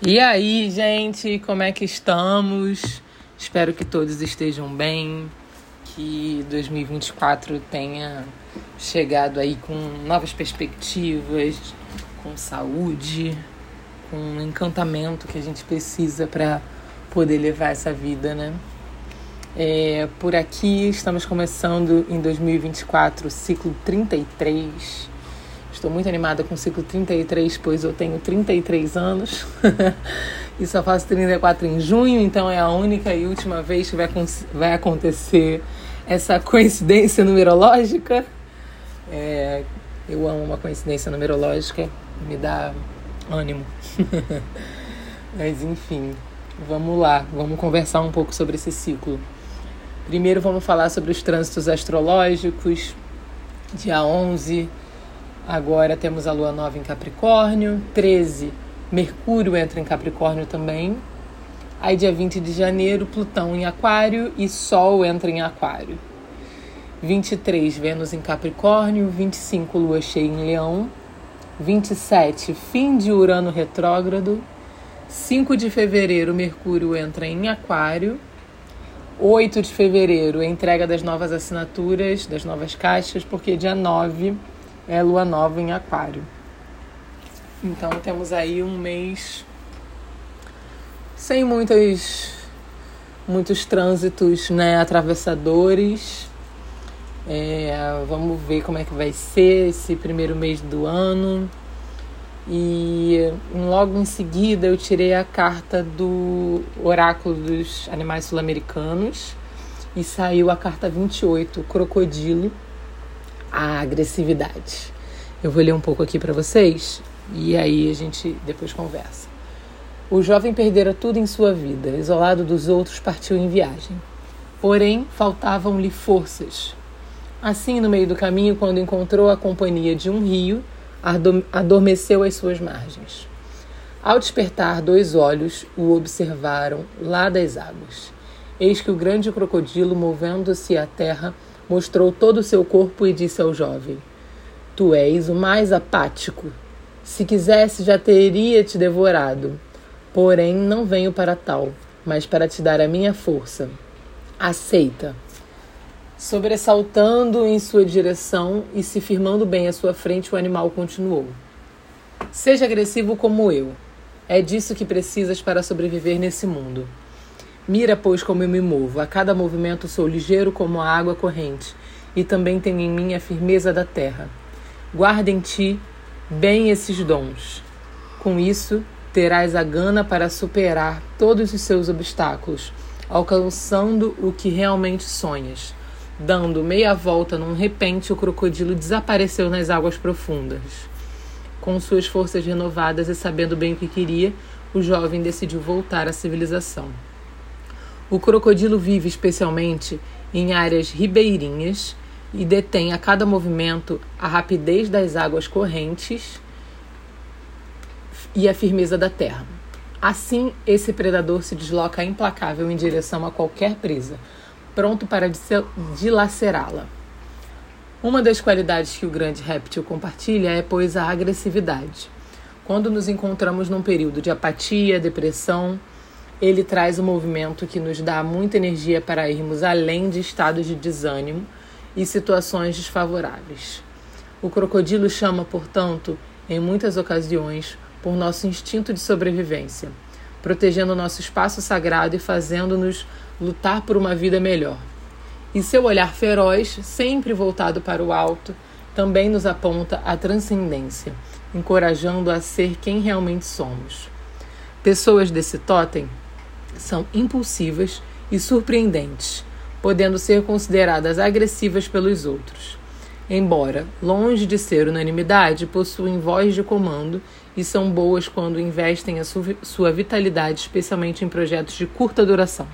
E aí, gente, como é que estamos? Espero que todos estejam bem, que 2024 tenha chegado aí com novas perspectivas, com saúde, com encantamento que a gente precisa para poder levar essa vida, né? É, por aqui estamos começando em 2024 o ciclo 33 Estou muito animada com o ciclo 33, pois eu tenho 33 anos e só faço 34 em junho, então é a única e última vez que vai, vai acontecer essa coincidência numerológica. É, eu amo uma coincidência numerológica, me dá ânimo. Mas enfim, vamos lá, vamos conversar um pouco sobre esse ciclo. Primeiro vamos falar sobre os trânsitos astrológicos, dia 11 Agora temos a lua nova em Capricórnio. 13, Mercúrio entra em Capricórnio também. Aí, dia 20 de janeiro, Plutão em Aquário e Sol entra em Aquário. 23, Vênus em Capricórnio. 25, Lua cheia em Leão. 27, fim de Urano retrógrado. 5 de fevereiro, Mercúrio entra em Aquário. 8 de fevereiro, entrega das novas assinaturas, das novas caixas, porque dia 9 é lua nova em Aquário. Então temos aí um mês sem muitos muitos trânsitos, né, atravessadores. É, vamos ver como é que vai ser esse primeiro mês do ano. E logo em seguida eu tirei a carta do Oráculo dos Animais Sul-Americanos e saiu a carta 28, Crocodilo a agressividade. Eu vou ler um pouco aqui para vocês e aí a gente depois conversa. O jovem perdera tudo em sua vida, isolado dos outros, partiu em viagem. Porém, faltavam-lhe forças. Assim, no meio do caminho, quando encontrou a companhia de um rio, adormeceu às suas margens. Ao despertar, dois olhos o observaram lá das águas. Eis que o grande crocodilo, movendo-se à terra, mostrou todo o seu corpo e disse ao jovem: Tu és o mais apático. Se quisesse, já teria te devorado. Porém, não venho para tal, mas para te dar a minha força. Aceita. Sobressaltando em sua direção e se firmando bem à sua frente, o animal continuou: Seja agressivo como eu. É disso que precisas para sobreviver nesse mundo. Mira, pois, como eu me movo. A cada movimento sou ligeiro como a água corrente, e também tenho em mim a firmeza da terra. Guarda em ti bem esses dons. Com isso, terás a gana para superar todos os seus obstáculos, alcançando o que realmente sonhas. Dando meia volta num repente, o crocodilo desapareceu nas águas profundas. Com suas forças renovadas e sabendo bem o que queria, o jovem decidiu voltar à civilização. O crocodilo vive especialmente em áreas ribeirinhas e detém a cada movimento a rapidez das águas correntes e a firmeza da terra. Assim, esse predador se desloca implacável em direção a qualquer presa, pronto para dilacerá-la. Uma das qualidades que o grande réptil compartilha é, pois, a agressividade. Quando nos encontramos num período de apatia, depressão, ele traz um movimento que nos dá muita energia para irmos além de estados de desânimo e situações desfavoráveis. O crocodilo chama, portanto, em muitas ocasiões, por nosso instinto de sobrevivência, protegendo nosso espaço sagrado e fazendo-nos lutar por uma vida melhor. E seu olhar feroz, sempre voltado para o alto, também nos aponta a transcendência, encorajando a ser quem realmente somos. Pessoas desse totem são impulsivas e surpreendentes, podendo ser consideradas agressivas pelos outros. Embora, longe de ser unanimidade, possuem voz de comando e são boas quando investem a sua vitalidade, especialmente em projetos de curta duração.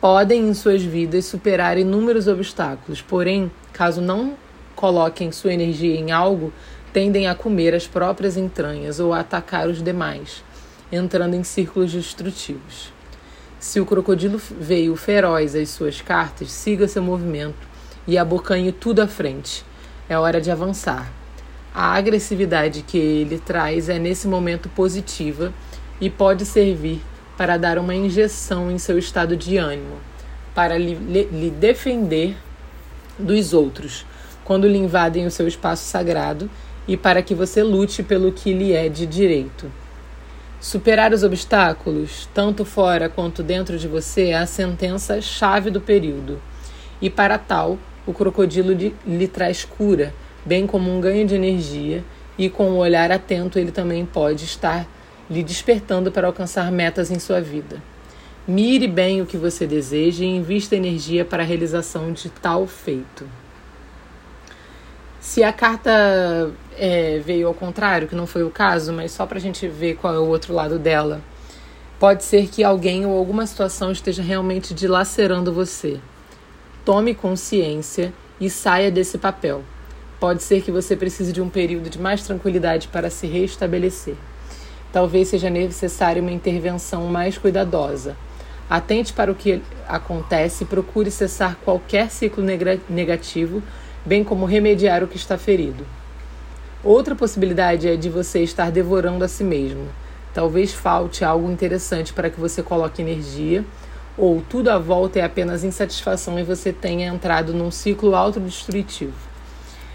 Podem, em suas vidas, superar inúmeros obstáculos, porém, caso não coloquem sua energia em algo, tendem a comer as próprias entranhas ou a atacar os demais entrando em círculos destrutivos. Se o crocodilo veio feroz às suas cartas, siga seu movimento e abocanhe tudo à frente. É hora de avançar. A agressividade que ele traz é nesse momento positiva e pode servir para dar uma injeção em seu estado de ânimo, para lhe, lhe defender dos outros quando lhe invadem o seu espaço sagrado e para que você lute pelo que lhe é de direito. Superar os obstáculos, tanto fora quanto dentro de você, é a sentença chave do período. E para tal, o crocodilo lhe, lhe traz cura, bem como um ganho de energia, e com o olhar atento ele também pode estar lhe despertando para alcançar metas em sua vida. Mire bem o que você deseja e invista energia para a realização de tal feito. Se a carta é, veio ao contrário, que não foi o caso, mas só para a gente ver qual é o outro lado dela, pode ser que alguém ou alguma situação esteja realmente dilacerando você. Tome consciência e saia desse papel. Pode ser que você precise de um período de mais tranquilidade para se restabelecer. Talvez seja necessária uma intervenção mais cuidadosa. Atente para o que acontece e procure cessar qualquer ciclo negativo, bem como remediar o que está ferido. Outra possibilidade é de você estar devorando a si mesmo. Talvez falte algo interessante para que você coloque energia, ou tudo à volta é apenas insatisfação e você tenha entrado num ciclo autodestrutivo.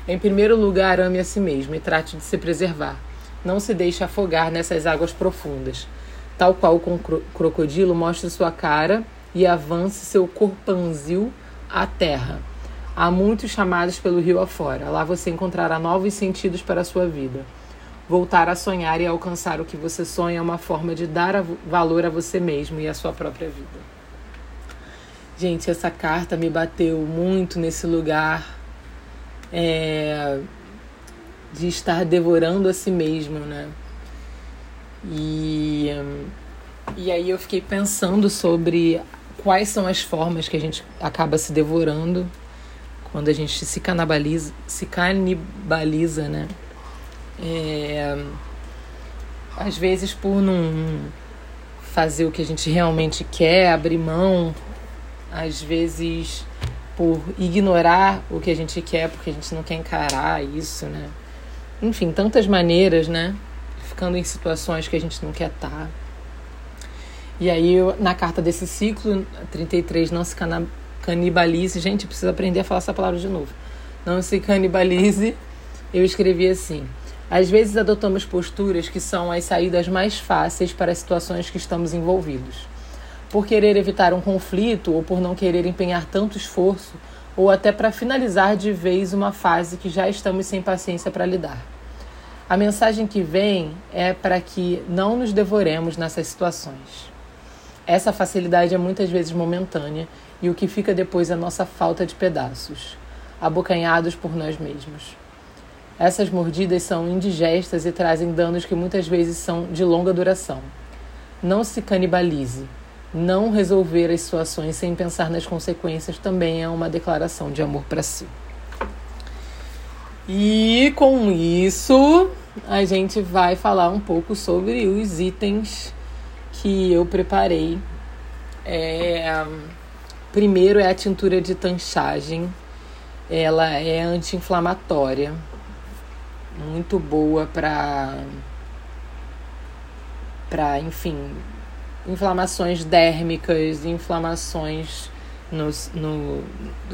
Em primeiro lugar, ame a si mesmo e trate de se preservar. Não se deixe afogar nessas águas profundas. Tal qual o crocodilo, mostre sua cara e avance seu corpanzil à terra. Há muitos chamados pelo rio afora. Lá você encontrará novos sentidos para a sua vida. Voltar a sonhar e alcançar o que você sonha é uma forma de dar valor a você mesmo e à sua própria vida. Gente, essa carta me bateu muito nesse lugar é, de estar devorando a si mesmo, né? E, e aí eu fiquei pensando sobre quais são as formas que a gente acaba se devorando quando a gente se canibaliza, se canibaliza, né? É, às vezes por não fazer o que a gente realmente quer, abrir mão, às vezes por ignorar o que a gente quer porque a gente não quer encarar isso, né? enfim, tantas maneiras, né? Ficando em situações que a gente não quer estar. Tá. E aí, na carta desse ciclo, 33, não se canibalize. Gente, eu preciso aprender a falar essa palavra de novo. Não se canibalize. Eu escrevi assim: às vezes adotamos posturas que são as saídas mais fáceis para as situações que estamos envolvidos. Por querer evitar um conflito ou por não querer empenhar tanto esforço, ou até para finalizar de vez uma fase que já estamos sem paciência para lidar. A mensagem que vem é para que não nos devoremos nessas situações. Essa facilidade é muitas vezes momentânea e o que fica depois é nossa falta de pedaços, abocanhados por nós mesmos. Essas mordidas são indigestas e trazem danos que muitas vezes são de longa duração. Não se canibalize, não resolver as situações sem pensar nas consequências também é uma declaração de amor para si. E com isso, a gente vai falar um pouco sobre os itens que eu preparei. É, primeiro é a tintura de tanchagem. Ela é anti-inflamatória, muito boa para para, enfim, inflamações dérmicas, inflamações nos, no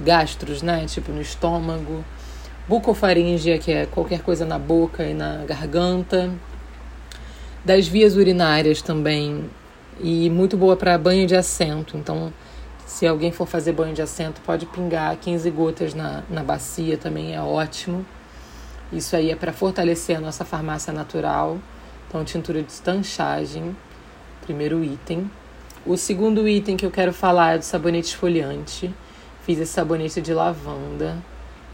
gastros, né? Tipo no estômago, bucofaríngea, que é qualquer coisa na boca e na garganta, das vias urinárias também, e muito boa para banho de assento. Então, se alguém for fazer banho de assento, pode pingar 15 gotas na, na bacia, também é ótimo. Isso aí é para fortalecer a nossa farmácia natural. Então, tintura de estanchagem primeiro item. O segundo item que eu quero falar é do sabonete esfoliante. Fiz esse sabonete de lavanda.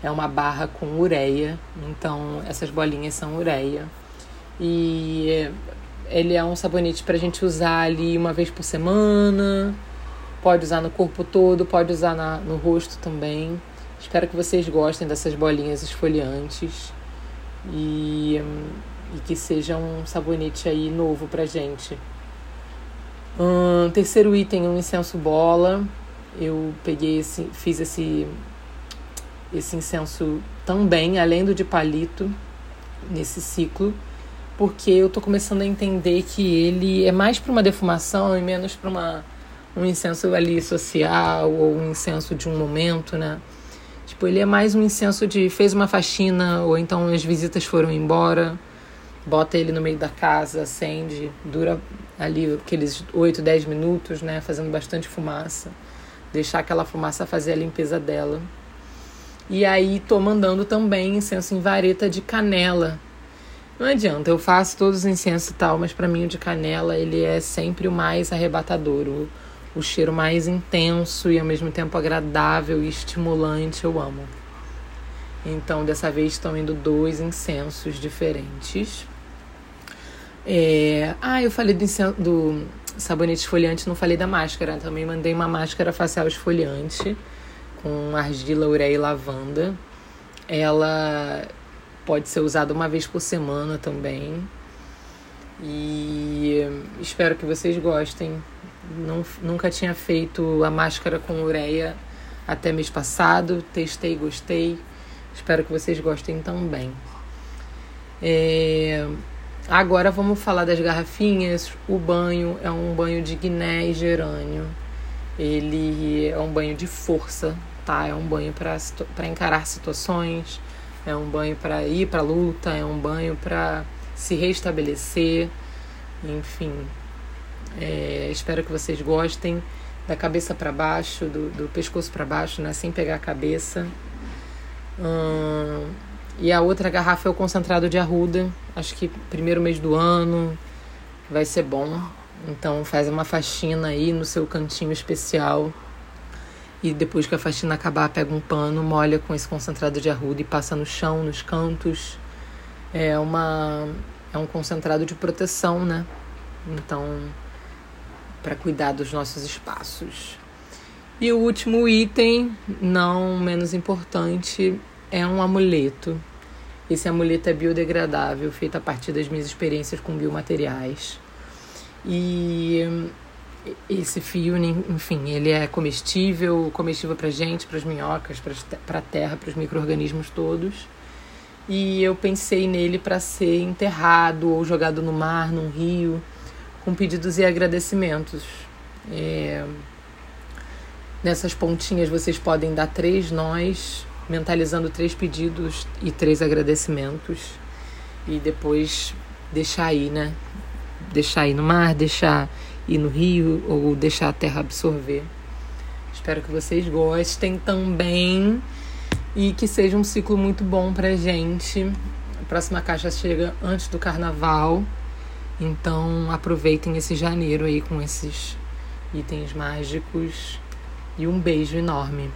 É uma barra com ureia, então essas bolinhas são ureia. E ele é um sabonete para a gente usar ali uma vez por semana. Pode usar no corpo todo, pode usar na, no rosto também. Espero que vocês gostem dessas bolinhas esfoliantes e, e que seja um sabonete aí novo pra gente. Um, terceiro item, um incenso bola. Eu peguei esse, fiz esse, esse incenso também, além do de palito, nesse ciclo, porque eu tô começando a entender que ele é mais para uma defumação e menos para uma um incenso ali social ou um incenso de um momento, né? Tipo, ele é mais um incenso de fez uma faxina ou então as visitas foram embora, bota ele no meio da casa, acende, dura ali aqueles 8, 10 minutos, né, fazendo bastante fumaça. Deixar aquela fumaça fazer a limpeza dela. E aí tô mandando também incenso em vareta de canela, não adianta, eu faço todos os incensos e tal, mas para mim o de canela ele é sempre o mais arrebatador, o, o cheiro mais intenso e ao mesmo tempo agradável e estimulante, eu amo. Então dessa vez estão indo dois incensos diferentes. É... Ah, eu falei do, do sabonete esfoliante, não falei da máscara. Também mandei uma máscara facial esfoliante com argila, ureia e lavanda. Ela pode ser usado uma vez por semana também. E espero que vocês gostem. Não, nunca tinha feito a máscara com ureia até mês passado. Testei, gostei. Espero que vocês gostem também. É... Agora vamos falar das garrafinhas. O banho é um banho de guiné e gerânio. Ele é um banho de força, tá? É um banho para encarar situações é um banho para ir para luta, é um banho para se restabelecer, enfim. É, espero que vocês gostem da cabeça para baixo, do, do pescoço para baixo, né, sem pegar a cabeça. Hum, e a outra garrafa é o concentrado de arruda, acho que primeiro mês do ano vai ser bom. Então faz uma faxina aí no seu cantinho especial e depois que a faxina acabar, pega um pano, molha com esse concentrado de arruda e passa no chão, nos cantos. É uma é um concentrado de proteção, né? Então, para cuidar dos nossos espaços. E o último item, não menos importante, é um amuleto. Esse amuleto é biodegradável, feito a partir das minhas experiências com biomateriais. E esse fio, enfim, ele é comestível, comestível para gente, para as minhocas, para a terra, para os micro-organismos todos. E eu pensei nele para ser enterrado ou jogado no mar, num rio, com pedidos e agradecimentos. É... Nessas pontinhas vocês podem dar três nós, mentalizando três pedidos e três agradecimentos. E depois deixar aí, né? Deixar aí no mar, deixar ir no rio ou deixar a terra absorver. Espero que vocês gostem também e que seja um ciclo muito bom pra gente. A próxima caixa chega antes do carnaval, então aproveitem esse janeiro aí com esses itens mágicos e um beijo enorme.